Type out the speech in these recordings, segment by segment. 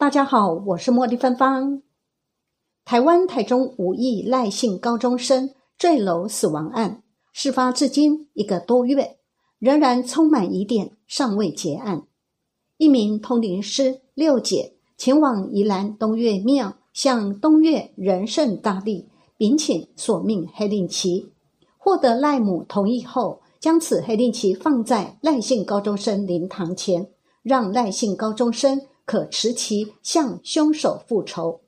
大家好，我是茉莉芬芳。台湾台中五亿赖姓高中生坠楼死亡案，事发至今一个多月，仍然充满疑点，尚未结案。一名通灵师六姐前往宜兰东岳庙，向东岳仁圣大帝禀请索命黑令旗，获得赖母同意后，将此黑令旗放在赖姓高中生灵堂前，让赖姓高中生。可持其向凶手复仇，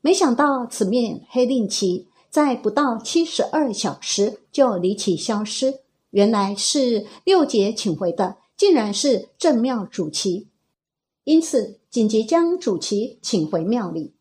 没想到此面黑令旗在不到七十二小时就离奇消失。原来是六姐请回的，竟然是正庙主旗，因此紧急将主旗请回庙里。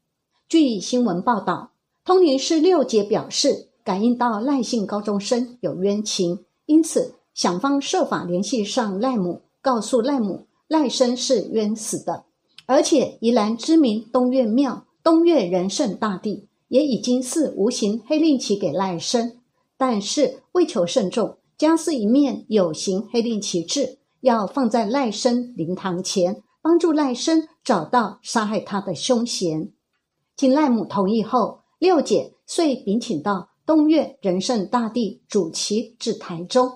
据新闻报道，通灵师六姐表示，感应到赖姓高中生有冤情，因此想方设法联系上赖母，告诉赖母赖生是冤死的。而且，宜兰知名东岳庙东岳仁圣大帝也已经是无形黑令旗给赖生，但是为求慎重，将是一面有形黑令旗帜，要放在赖生灵堂前，帮助赖生找到杀害他的凶嫌。经赖母同意后，六姐遂禀请到东岳仁圣大帝主旗至台中。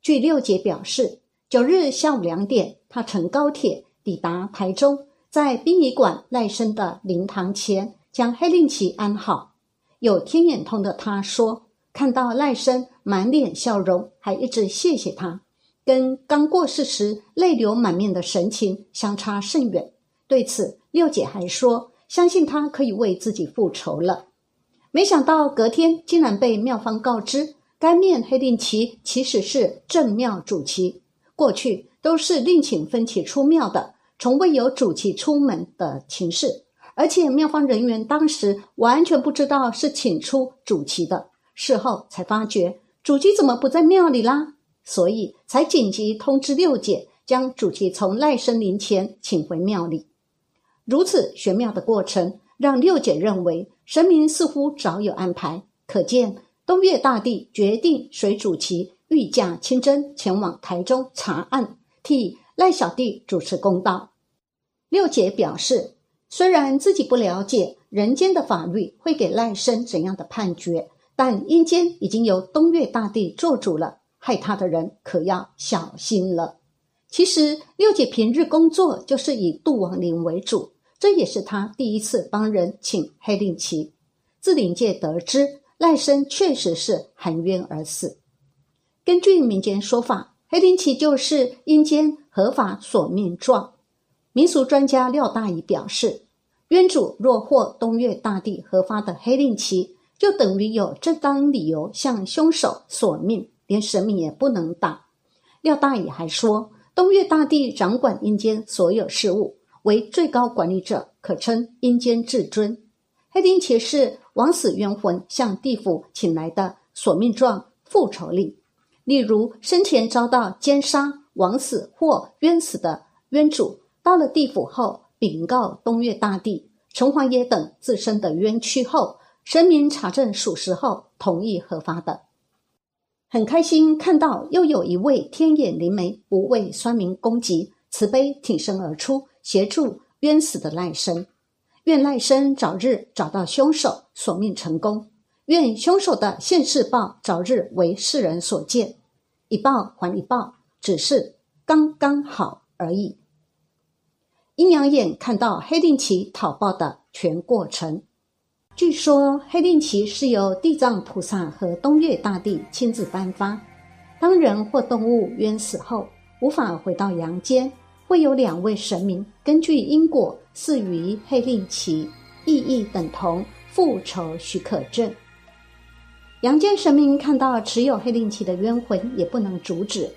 据六姐表示，九日下午两点，她乘高铁抵达台中。在殡仪馆赖生的灵堂前，将黑令旗安好。有天眼通的他说，看到赖生满脸笑容，还一直谢谢他，跟刚过世时泪流满面的神情相差甚远。对此，六姐还说，相信他可以为自己复仇了。没想到隔天竟然被庙方告知，该面黑令旗其实是正庙主旗，过去都是另请分旗出庙的。从未有主旗出门的情事，而且庙方人员当时完全不知道是请出主旗的，事后才发觉主旗怎么不在庙里啦，所以才紧急通知六姐将主旗从赖生灵前请回庙里。如此玄妙的过程，让六姐认为神明似乎早有安排，可见东岳大帝决定随主旗御驾亲征前往台中查案，替。赖小弟主持公道。六姐表示，虽然自己不了解人间的法律会给赖生怎样的判决，但阴间已经由东岳大帝做主了，害他的人可要小心了。其实，六姐平日工作就是以度亡灵为主，这也是她第一次帮人请黑令旗。自灵界得知，赖生确实是含冤而死。根据民间说法。黑令旗就是阴间合法索命状。民俗专家廖大乙表示，冤主若获东岳大帝核发的黑令旗，就等于有正当理由向凶手索命，连神明也不能挡。廖大乙还说，东岳大帝掌管阴间所有事务，为最高管理者，可称阴间至尊。黑令旗是枉死冤魂向地府请来的索命状、复仇令。例如，生前遭到奸杀、枉死或冤死的冤主，到了地府后禀告东岳大帝、城隍爷等自身的冤屈后，神明查证属实后，同意合法的。很开心看到又有一位天眼灵媒不畏酸民攻击，慈悲挺身而出，协助冤死的赖生。愿赖生早日找到凶手，索命成功。愿凶手的现世报早日为世人所见，一报还一报，只是刚刚好而已。阴阳眼看到黑令旗讨报的全过程。据说黑令旗是由地藏菩萨和东岳大帝亲自颁发。当人或动物冤死后无法回到阳间，会有两位神明根据因果赐予黑令旗，意义等同复仇许可证。阳间神明看到持有黑令旗的冤魂，也不能阻止。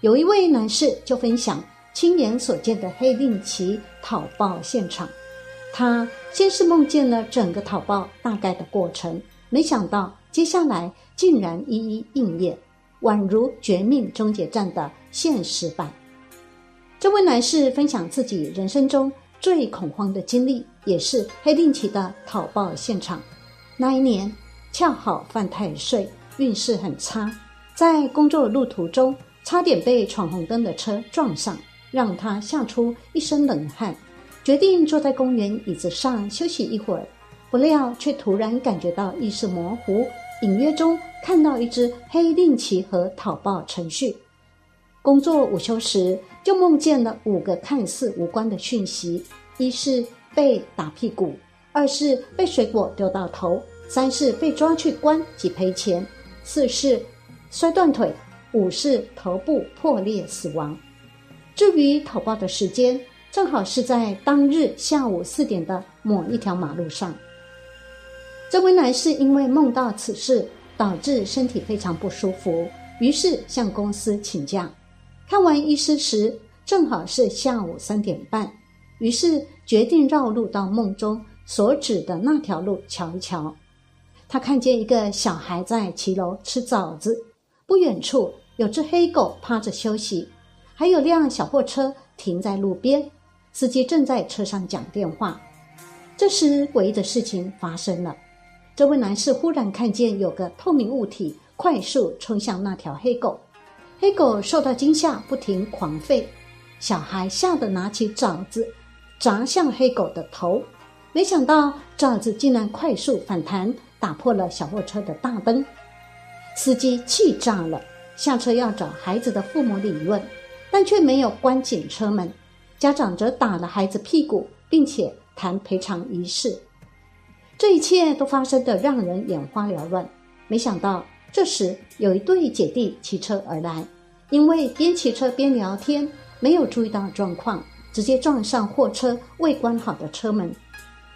有一位男士就分享亲眼所见的黑令旗讨报现场。他先是梦见了整个讨报大概的过程，没想到接下来竟然一一应验，宛如《绝命终结战》的现实版。这位男士分享自己人生中最恐慌的经历，也是黑令旗的讨报现场。那一年。恰好犯太岁，运势很差，在工作路途中差点被闯红灯的车撞上，让他吓出一身冷汗。决定坐在公园椅子上休息一会儿，不料却突然感觉到意识模糊，隐约中看到一只黑令旗和讨报程序。工作午休时，就梦见了五个看似无关的讯息：一是被打屁股，二是被水果丢到头，三是被抓去关及赔钱，四是摔断腿，五是头部破裂死亡。至于讨报的时间。正好是在当日下午四点的某一条马路上。这位男士因为梦到此事，导致身体非常不舒服，于是向公司请假。看完医师时，正好是下午三点半，于是决定绕路到梦中所指的那条路瞧一瞧。他看见一个小孩在骑楼吃枣子，不远处有只黑狗趴着休息，还有辆小货车停在路边。司机正在车上讲电话，这时诡异的事情发生了。这位男士忽然看见有个透明物体快速冲向那条黑狗，黑狗受到惊吓，不停狂吠。小孩吓得拿起爪子砸向黑狗的头，没想到爪子竟然快速反弹，打破了小货车的大灯。司机气炸了，下车要找孩子的父母理论，但却没有关紧车门。家长则打了孩子屁股，并且谈赔偿一事。这一切都发生的让人眼花缭乱。没想到这时有一对姐弟骑车而来，因为边骑车边聊天，没有注意到状况，直接撞上货车未关好的车门。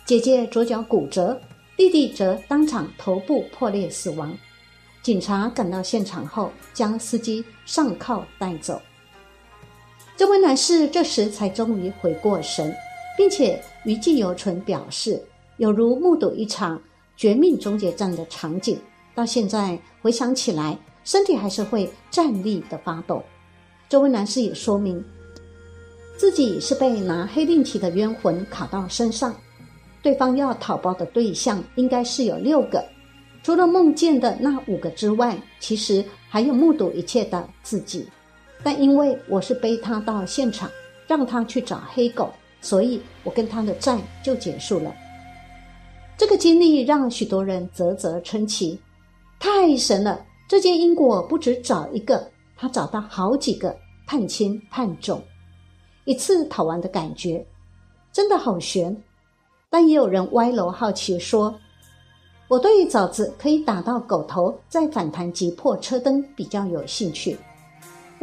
姐姐左脚骨折，弟弟则当场头部破裂死亡。警察赶到现场后，将司机上铐带走。这位男士这时才终于回过神，并且余悸犹存，表示有如目睹一场绝命终结战的场景。到现在回想起来，身体还是会战栗的发抖。这位男士也说明，自己是被拿黑令旗的冤魂卡到身上。对方要讨包的对象应该是有六个，除了梦见的那五个之外，其实还有目睹一切的自己。但因为我是背他到现场，让他去找黑狗，所以我跟他的债就结束了。这个经历让许多人啧啧称奇，太神了！这件因果不止找一个，他找到好几个，判轻判重，一次讨完的感觉，真的好悬。但也有人歪楼好奇说，我对枣子可以打到狗头再反弹击破车灯比较有兴趣。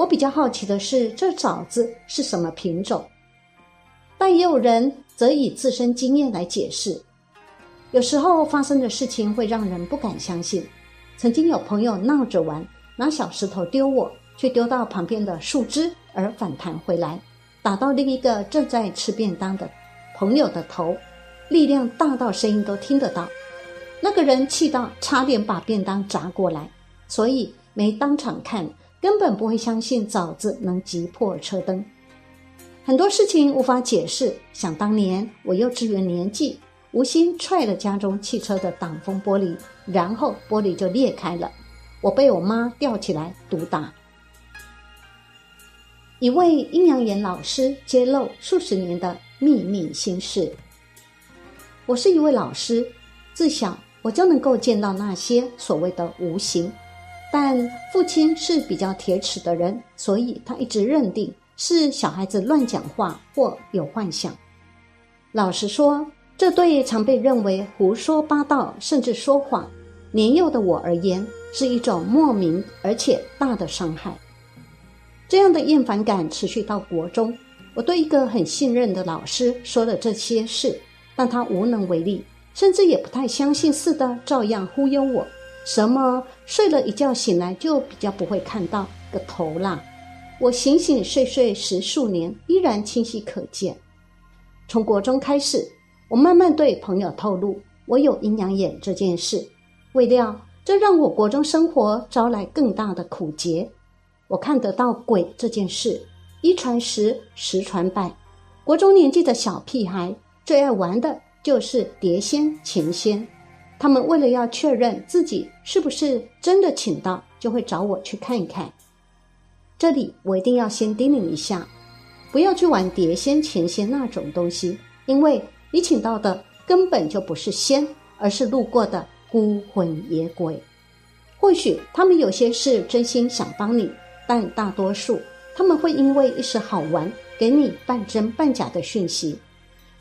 我比较好奇的是，这枣子是什么品种？但也有人则以自身经验来解释。有时候发生的事情会让人不敢相信。曾经有朋友闹着玩，拿小石头丢我，却丢到旁边的树枝而反弹回来，打到另一个正在吃便当的朋友的头，力量大到声音都听得到。那个人气到差点把便当砸过来，所以没当场看。根本不会相信枣子能击破车灯，很多事情无法解释。想当年我幼稚园年纪，无心踹了家中汽车的挡风玻璃，然后玻璃就裂开了，我被我妈吊起来毒打。一位阴阳眼老师揭露数十年的秘密心事。我是一位老师，自小我就能够见到那些所谓的无形。但父亲是比较铁齿的人，所以他一直认定是小孩子乱讲话或有幻想。老实说，这对常被认为胡说八道甚至说谎年幼的我而言，是一种莫名而且大的伤害。这样的厌烦感持续到国中，我对一个很信任的老师说了这些事，但他无能为力，甚至也不太相信似的，照样忽悠我。什么睡了一觉醒来就比较不会看到个头啦？我醒醒睡睡十数年，依然清晰可见。从国中开始，我慢慢对朋友透露我有阴阳眼这件事，未料这让我国中生活招来更大的苦结。我看得到鬼这件事，一传十，十传百。国中年纪的小屁孩最爱玩的就是碟仙、钱仙。他们为了要确认自己是不是真的请到，就会找我去看一看。这里我一定要先叮咛一下，不要去玩碟仙、钱仙那种东西，因为你请到的根本就不是仙，而是路过的孤魂野鬼。或许他们有些是真心想帮你，但大多数他们会因为一时好玩，给你半真半假的讯息。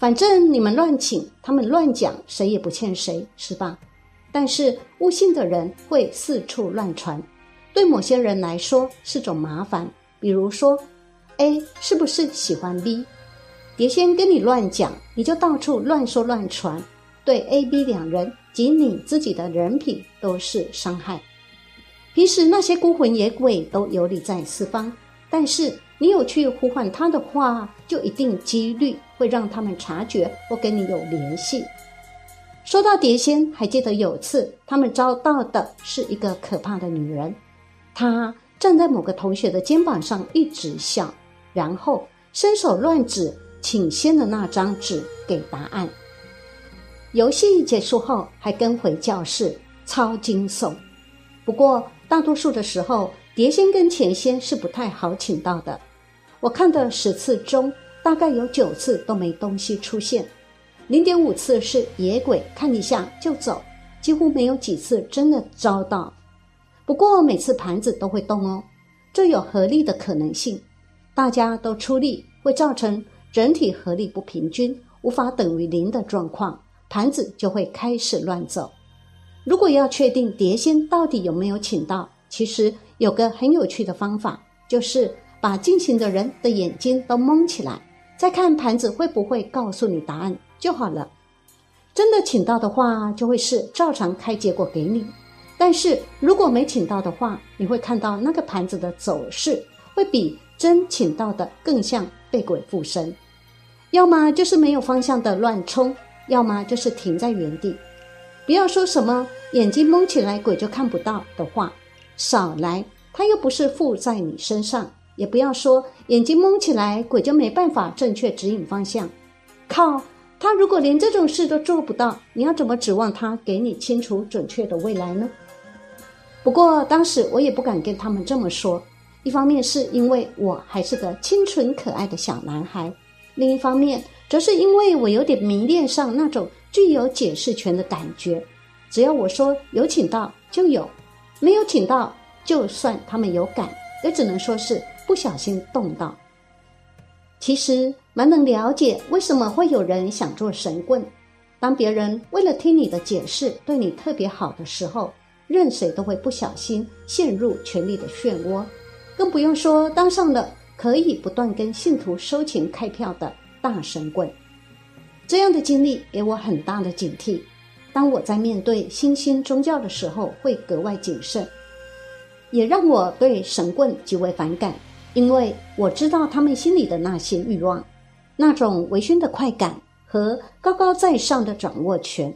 反正你们乱请，他们乱讲，谁也不欠谁，是吧？但是误信的人会四处乱传，对某些人来说是种麻烦。比如说，A 是不是喜欢 B？别先跟你乱讲，你就到处乱说乱传，对 A、B 两人及你自己的人品都是伤害。平时那些孤魂野鬼都游离在四方，但是你有去呼唤他的话，就一定几率会让他们察觉或跟你有联系。说到碟仙，还记得有次他们遭到的是一个可怕的女人，她站在某个同学的肩膀上一直笑，然后伸手乱指请仙的那张纸给答案。游戏结束后还跟回教室，超惊悚。不过。大多数的时候，碟仙跟钱仙是不太好请到的。我看的十次中，大概有九次都没东西出现，零点五次是野鬼看一下就走，几乎没有几次真的遭到。不过每次盘子都会动哦，这有合力的可能性。大家都出力，会造成整体合力不平均，无法等于零的状况，盘子就会开始乱走。如果要确定碟仙到底有没有请到，其实有个很有趣的方法，就是把进行的人的眼睛都蒙起来，再看盘子会不会告诉你答案就好了。真的请到的话，就会是照常开结果给你；但是如果没请到的话，你会看到那个盘子的走势会比真请到的更像被鬼附身，要么就是没有方向的乱冲，要么就是停在原地。不要说什么眼睛蒙起来鬼就看不到的话，少来，他又不是附在你身上。也不要说眼睛蒙起来鬼就没办法正确指引方向。靠，他如果连这种事都做不到，你要怎么指望他给你清楚准确的未来呢？不过当时我也不敢跟他们这么说，一方面是因为我还是个清纯可爱的小男孩，另一方面则是因为我有点迷恋上那种。具有解释权的感觉，只要我说有请到就有，没有请到，就算他们有感，也只能说是不小心动到。其实蛮能了解为什么会有人想做神棍。当别人为了听你的解释对你特别好的时候，任谁都会不小心陷入权力的漩涡，更不用说当上了可以不断跟信徒收钱开票的大神棍。这样的经历给我很大的警惕。当我在面对新兴宗教的时候，会格外谨慎，也让我对神棍极为反感，因为我知道他们心里的那些欲望，那种微醺的快感和高高在上的掌握权。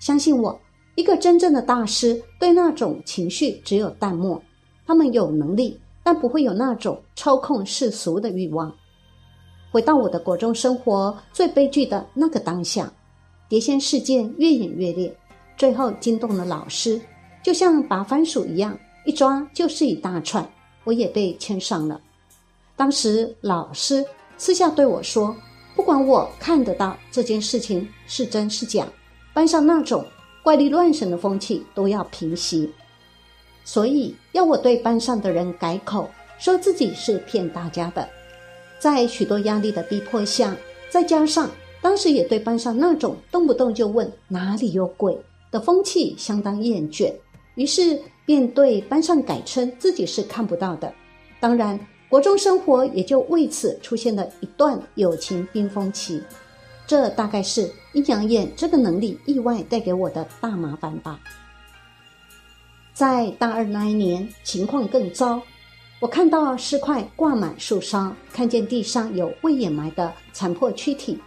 相信我，一个真正的大师对那种情绪只有淡漠。他们有能力，但不会有那种操控世俗的欲望。回到我的国中生活，最悲剧的那个当下，碟仙事件越演越烈，最后惊动了老师，就像拔番薯一样，一抓就是一大串，我也被牵上了。当时老师私下对我说：“不管我看得到这件事情是真是假，班上那种怪力乱神的风气都要平息，所以要我对班上的人改口，说自己是骗大家的。”在许多压力的逼迫下，再加上当时也对班上那种动不动就问哪里有鬼的风气相当厌倦，于是便对班上改称自己是看不到的。当然，国中生活也就为此出现了一段友情冰封期。这大概是阴阳眼这个能力意外带给我的大麻烦吧。在大二那一年，情况更糟。我看到尸块挂满树梢，看见地上有未掩埋的残破躯体，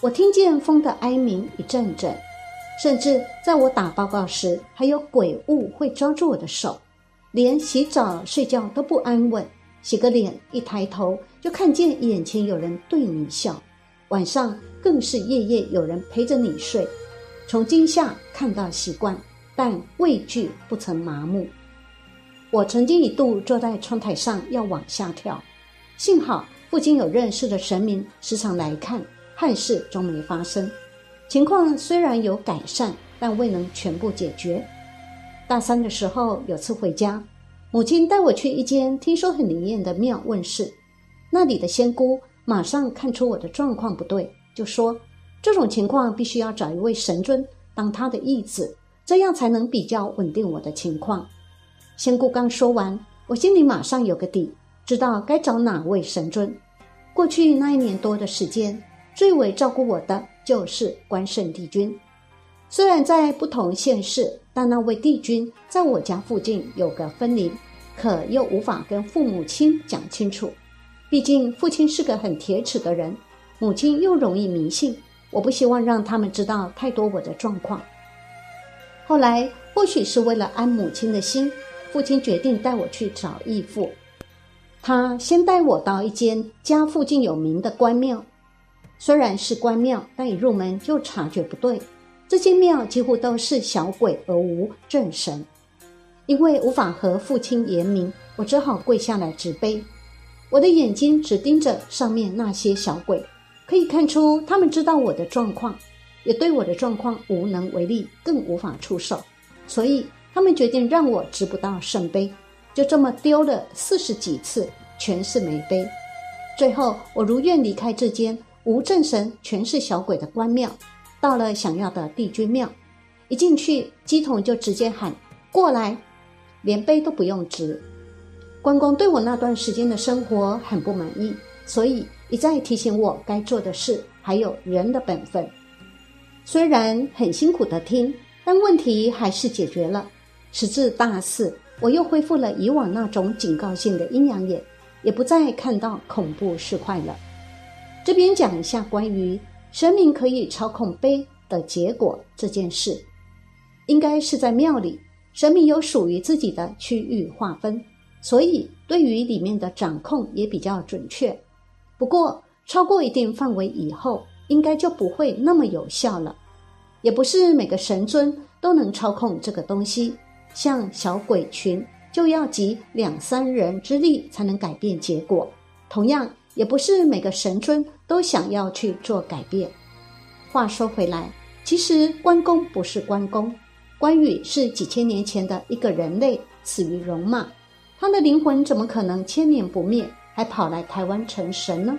我听见风的哀鸣一阵阵，甚至在我打报告时，还有鬼物会抓住我的手，连洗澡睡觉都不安稳，洗个脸一抬头就看见眼前有人对你笑，晚上更是夜夜有人陪着你睡，从惊吓看到习惯，但畏惧不曾麻木。我曾经一度坐在窗台上要往下跳，幸好附近有认识的神明时常来看，坏事终没发生。情况虽然有改善，但未能全部解决。大三的时候，有次回家，母亲带我去一间听说很灵验的庙问事。那里的仙姑马上看出我的状况不对，就说：“这种情况必须要找一位神尊当他的义子，这样才能比较稳定我的情况。”仙姑刚说完，我心里马上有个底，知道该找哪位神尊。过去那一年多的时间，最为照顾我的。就是关圣帝君，虽然在不同县市，但那位帝君在我家附近有个分灵，可又无法跟父母亲讲清楚。毕竟父亲是个很铁齿的人，母亲又容易迷信，我不希望让他们知道太多我的状况。后来或许是为了安母亲的心，父亲决定带我去找义父。他先带我到一间家附近有名的关庙。虽然是关庙，但一入门就察觉不对。这间庙几乎都是小鬼而无正神。因为无法和父亲言明，我只好跪下来直悲。我的眼睛只盯着上面那些小鬼，可以看出他们知道我的状况，也对我的状况无能为力，更无法出手。所以他们决定让我直不到圣杯。就这么丢了四十几次，全是没杯。最后我如愿离开这间。无正神全是小鬼的关庙，到了想要的帝君庙，一进去鸡桶就直接喊过来，连杯都不用执。关公对我那段时间的生活很不满意，所以一再提醒我该做的事，还有人的本分。虽然很辛苦的听，但问题还是解决了。时至大四，我又恢复了以往那种警告性的阴阳眼，也不再看到恐怖事块了。这边讲一下关于神明可以操控杯的结果这件事，应该是在庙里，神明有属于自己的区域划分，所以对于里面的掌控也比较准确。不过超过一定范围以后，应该就不会那么有效了。也不是每个神尊都能操控这个东西，像小鬼群就要集两三人之力才能改变结果。同样。也不是每个神尊都想要去做改变。话说回来，其实关公不是关公，关羽是几千年前的一个人类，死于戎马，他的灵魂怎么可能千年不灭，还跑来台湾成神呢？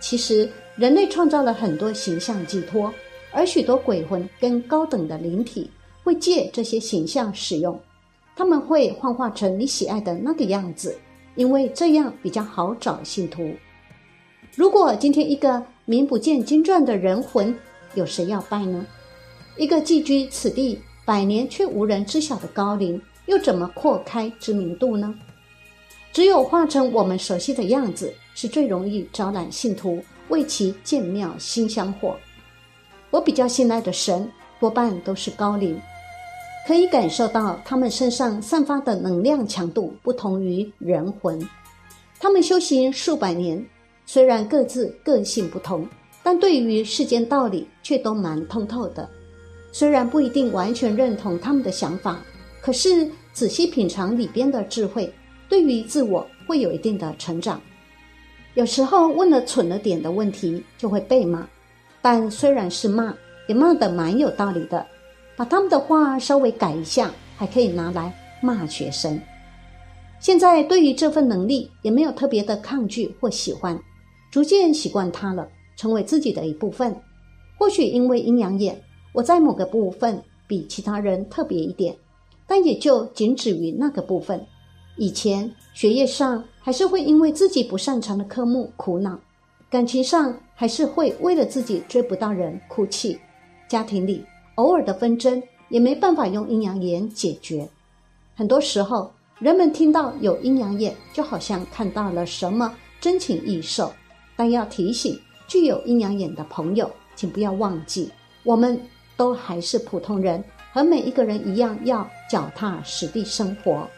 其实人类创造了很多形象寄托，而许多鬼魂跟高等的灵体会借这些形象使用，他们会幻化成你喜爱的那个样子，因为这样比较好找信徒。如果今天一个名不见经传的人魂，有谁要拜呢？一个寄居此地百年却无人知晓的高龄，又怎么扩开知名度呢？只有化成我们熟悉的样子，是最容易招揽信徒，为其建庙新香火。我比较信赖的神，多半都是高龄，可以感受到他们身上散发的能量强度不同于人魂，他们修行数百年。虽然各自个性不同，但对于世间道理却都蛮通透的。虽然不一定完全认同他们的想法，可是仔细品尝里边的智慧，对于自我会有一定的成长。有时候问了蠢了点的问题就会被骂，但虽然是骂，也骂得蛮有道理的。把他们的话稍微改一下，还可以拿来骂学生。现在对于这份能力也没有特别的抗拒或喜欢。逐渐习惯它了，成为自己的一部分。或许因为阴阳眼，我在某个部分比其他人特别一点，但也就仅止于那个部分。以前学业上还是会因为自己不擅长的科目苦恼，感情上还是会为了自己追不到人哭泣，家庭里偶尔的纷争也没办法用阴阳眼解决。很多时候，人们听到有阴阳眼，就好像看到了什么真情异兽。但要提醒具有阴阳眼的朋友，请不要忘记，我们都还是普通人，和每一个人一样，要脚踏实地生活。